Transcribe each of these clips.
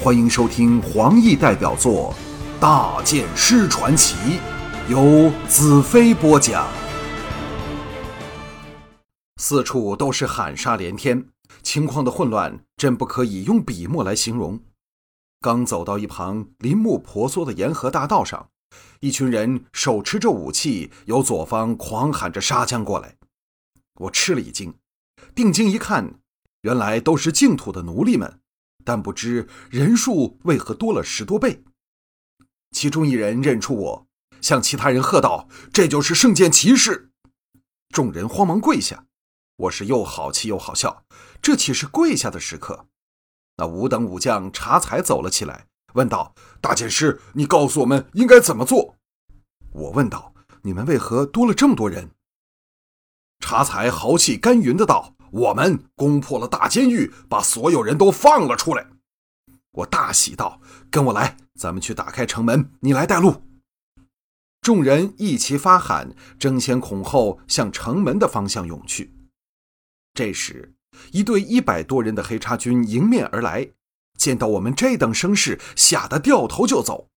欢迎收听黄奕代表作《大剑师传奇》，由子飞播讲。四处都是喊杀连天，情况的混乱真不可以用笔墨来形容。刚走到一旁林木婆娑的沿河大道上，一群人手持着武器，由左方狂喊着杀将过来。我吃了一惊，定睛一看，原来都是净土的奴隶们，但不知人数为何多了十多倍。其中一人认出我，向其他人喝道：“这就是圣剑骑士！”众人慌忙跪下。我是又好气又好笑，这岂是跪下的时刻？那五等武将查才走了起来，问道：“大剑师，你告诉我们应该怎么做？”我问道：“你们为何多了这么多人？”查才豪气干云的道：“我们攻破了大监狱，把所有人都放了出来。”我大喜道：“跟我来，咱们去打开城门，你来带路。”众人一齐发喊，争先恐后向城门的方向涌去。这时，一队一百多人的黑叉军迎面而来，见到我们这等声势，吓得掉头就走。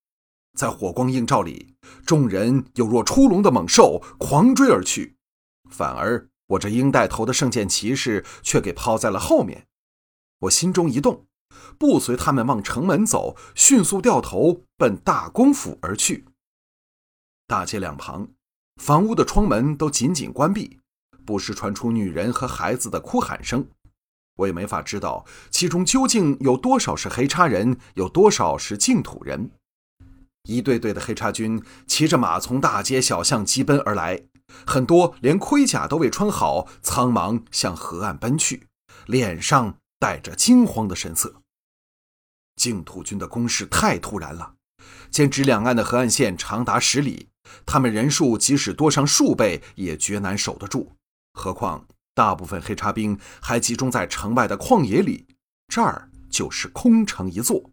在火光映照里，众人有若出笼的猛兽，狂追而去。反而我这鹰带头的圣剑骑士却给抛在了后面。我心中一动，不随他们往城门走，迅速掉头奔大公府而去。大街两旁，房屋的窗门都紧紧关闭。不时传出女人和孩子的哭喊声，我也没法知道其中究竟有多少是黑叉人，有多少是净土人。一队队的黑叉军骑着马从大街小巷疾奔而来，很多连盔甲都未穿好，苍忙向河岸奔去，脸上带着惊慌的神色。净土军的攻势太突然了，兼之两岸的河岸线长达十里，他们人数即使多上数倍，也绝难守得住。何况大部分黑叉兵还集中在城外的旷野里，这儿就是空城一座。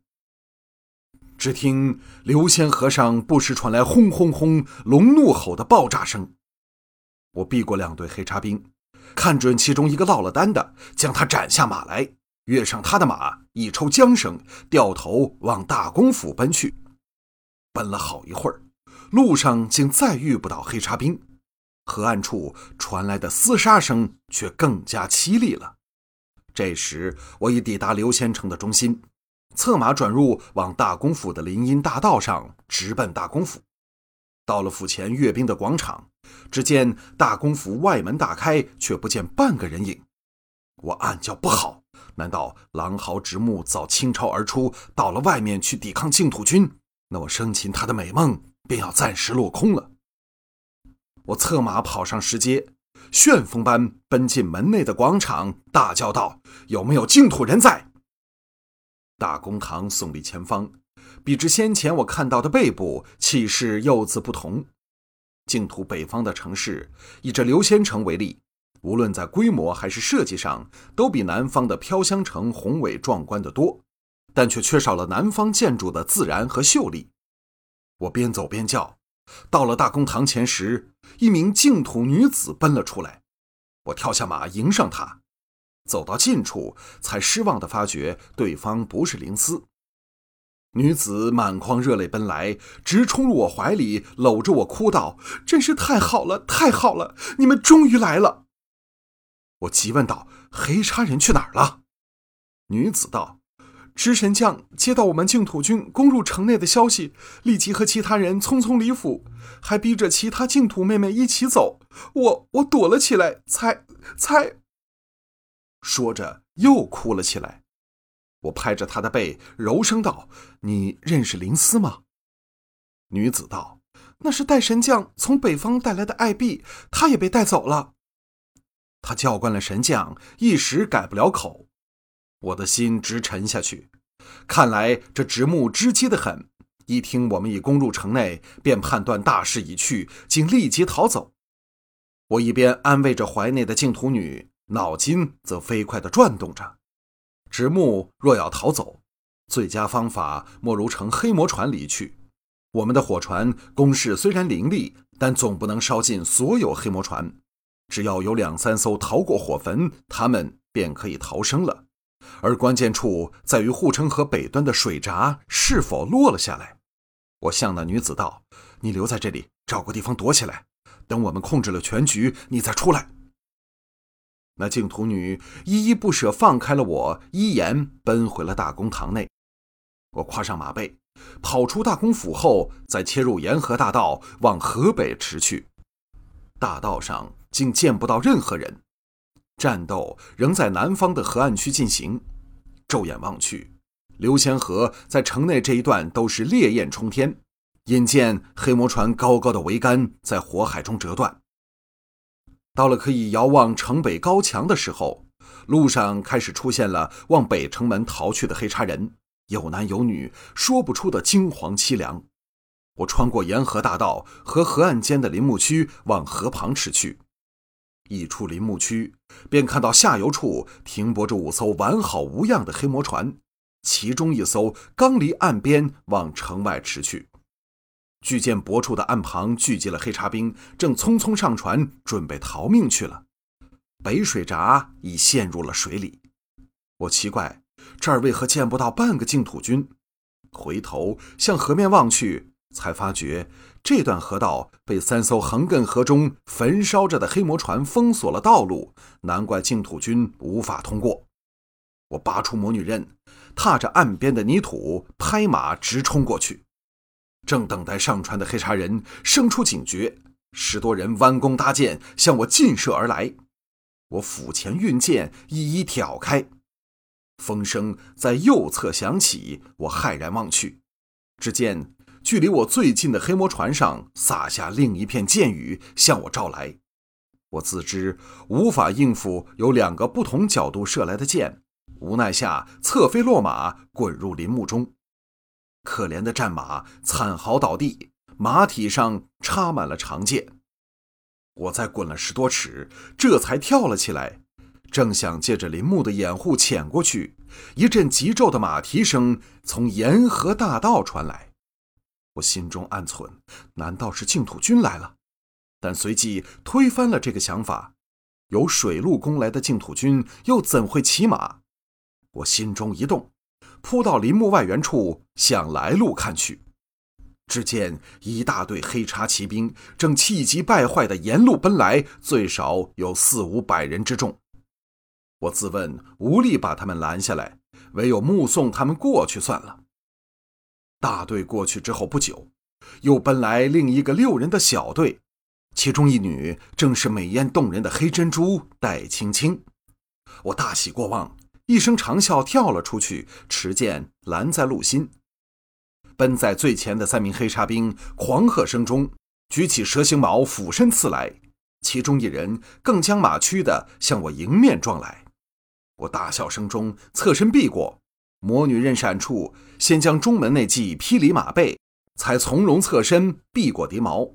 只听刘仙河上不时传来轰轰轰龙怒吼的爆炸声。我避过两队黑叉兵，看准其中一个落了单的，将他斩下马来，跃上他的马，一抽缰绳，掉头往大公府奔去。奔了好一会儿，路上竟再遇不到黑叉兵。河岸处传来的厮杀声却更加凄厉了。这时，我已抵达刘仙城的中心，策马转入往大公府的林荫大道上，直奔大公府。到了府前阅兵的广场，只见大公府外门大开，却不见半个人影。我暗叫不好，难道狼嚎直木早倾巢而出，到了外面去抵抗净土军？那我生擒他的美梦便要暂时落空了。我策马跑上石阶，旋风般奔进门内的广场，大叫道：“有没有净土人在？”大公堂耸立前方，比之先前我看到的背部气势又自不同。净土北方的城市，以这流仙城为例，无论在规模还是设计上，都比南方的飘香城宏伟壮观得多，但却缺少了南方建筑的自然和秀丽。我边走边叫。到了大公堂前时，一名净土女子奔了出来，我跳下马迎上她，走到近处，才失望地发觉对方不是灵思。女子满眶热泪奔来，直冲入我怀里，搂着我哭道：“真是太好了，太好了，你们终于来了！”我急问道：“黑叉人去哪儿了？”女子道。知神将接到我们净土军攻入城内的消息，立即和其他人匆匆离府，还逼着其他净土妹妹一起走。我我躲了起来，才才。说着又哭了起来。我拍着她的背，柔声道：“你认识林思吗？”女子道：“那是代神将从北方带来的爱婢，他也被带走了。”他叫惯了神将，一时改不了口。我的心直沉下去，看来这直木知机的很。一听我们已攻入城内，便判断大势已去，竟立即逃走。我一边安慰着怀内的净土女，脑筋则飞快地转动着。直木若要逃走，最佳方法莫如乘黑魔船离去。我们的火船攻势虽然凌厉，但总不能烧尽所有黑魔船。只要有两三艘逃过火焚，他们便可以逃生了。而关键处在于护城河北端的水闸是否落了下来。我向那女子道：“你留在这里，找个地方躲起来，等我们控制了全局，你再出来。”那净土女依依不舍放开了我，依言奔回了大公堂内。我跨上马背，跑出大公府后，再切入沿河大道往河北驰去。大道上竟见不到任何人，战斗仍在南方的河岸区进行。骤眼望去，流仙河在城内这一段都是烈焰冲天，引见黑魔船高高的桅杆在火海中折断。到了可以遥望城北高墙的时候，路上开始出现了往北城门逃去的黑叉人，有男有女，说不出的惊惶凄凉。我穿过沿河大道和河岸间的林木区，往河旁驰去。一出林木区，便看到下游处停泊着五艘完好无恙的黑魔船，其中一艘刚离岸边往城外驰去。巨舰泊处的岸旁聚集了黑茶兵，正匆匆上船准备逃命去了。北水闸已陷入了水里。我奇怪，这儿为何见不到半个净土军？回头向河面望去，才发觉这段河道被三艘横亘河中焚烧着的黑魔船封锁了道路，难怪净土军无法通过。我拔出魔女刃，踏着岸边的泥土，拍马直冲过去。正等待上船的黑茶人生出警觉，十多人弯弓搭箭向我劲射而来。我斧前运箭，一一挑开。风声在右侧响起，我骇然望去，只见距离我最近的黑魔船上洒下另一片箭雨，向我照来。我自知无法应付由两个不同角度射来的箭，无奈下侧飞落马，滚入林木中。可怜的战马惨嚎倒地，马体上插满了长剑。我再滚了十多尺，这才跳了起来，正想借着林木的掩护潜过去，一阵急骤的马蹄声从沿河大道传来。我心中暗忖：难道是净土军来了？但随即推翻了这个想法。由水路攻来的净土军又怎会骑马？我心中一动。扑到林木外缘处，向来路看去，只见一大队黑叉骑兵正气急败坏地沿路奔来，最少有四五百人之众。我自问无力把他们拦下来，唯有目送他们过去算了。大队过去之后不久，又奔来另一个六人的小队，其中一女正是美艳动人的黑珍珠戴青青。我大喜过望。一声长啸，跳了出去，持剑拦在路心。奔在最前的三名黑叉兵狂喝声中，举起蛇形矛，俯身刺来。其中一人更将马驱的向我迎面撞来。我大笑声中侧身避过，魔女刃闪处，先将中门那骑劈离马背，才从容侧身避过敌矛。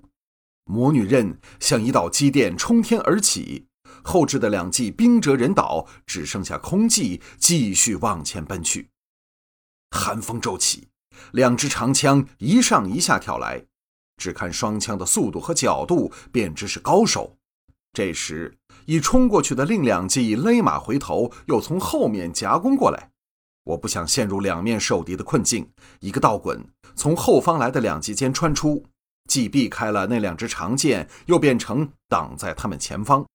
魔女刃像一道机电冲天而起。后置的两骑兵折人倒，只剩下空骑继续往前奔去。寒风骤起，两支长枪一上一下挑来，只看双枪的速度和角度，便知是高手。这时，已冲过去的另两骑勒马回头，又从后面夹攻过来。我不想陷入两面受敌的困境，一个倒滚，从后方来的两骑间穿出，既避开了那两支长剑，又变成挡在他们前方。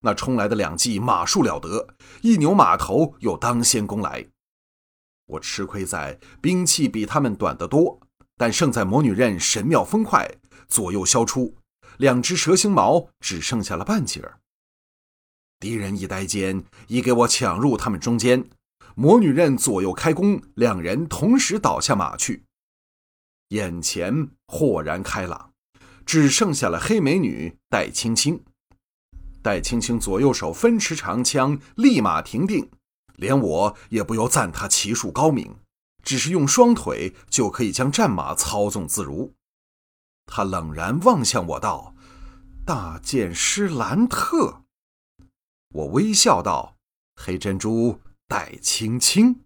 那冲来的两骑马术了得，一扭马头又当先攻来。我吃亏在兵器比他们短得多，但胜在魔女刃神妙风快，左右削出，两只蛇形矛只剩下了半截儿。敌人一呆间，已给我抢入他们中间。魔女刃左右开弓，两人同时倒下马去。眼前豁然开朗，只剩下了黑美女戴青青。戴青青左右手分持长枪，立马停定，连我也不由赞他骑术高明，只是用双腿就可以将战马操纵自如。他冷然望向我道：“大剑师兰特。”我微笑道：“黑珍珠戴青青。”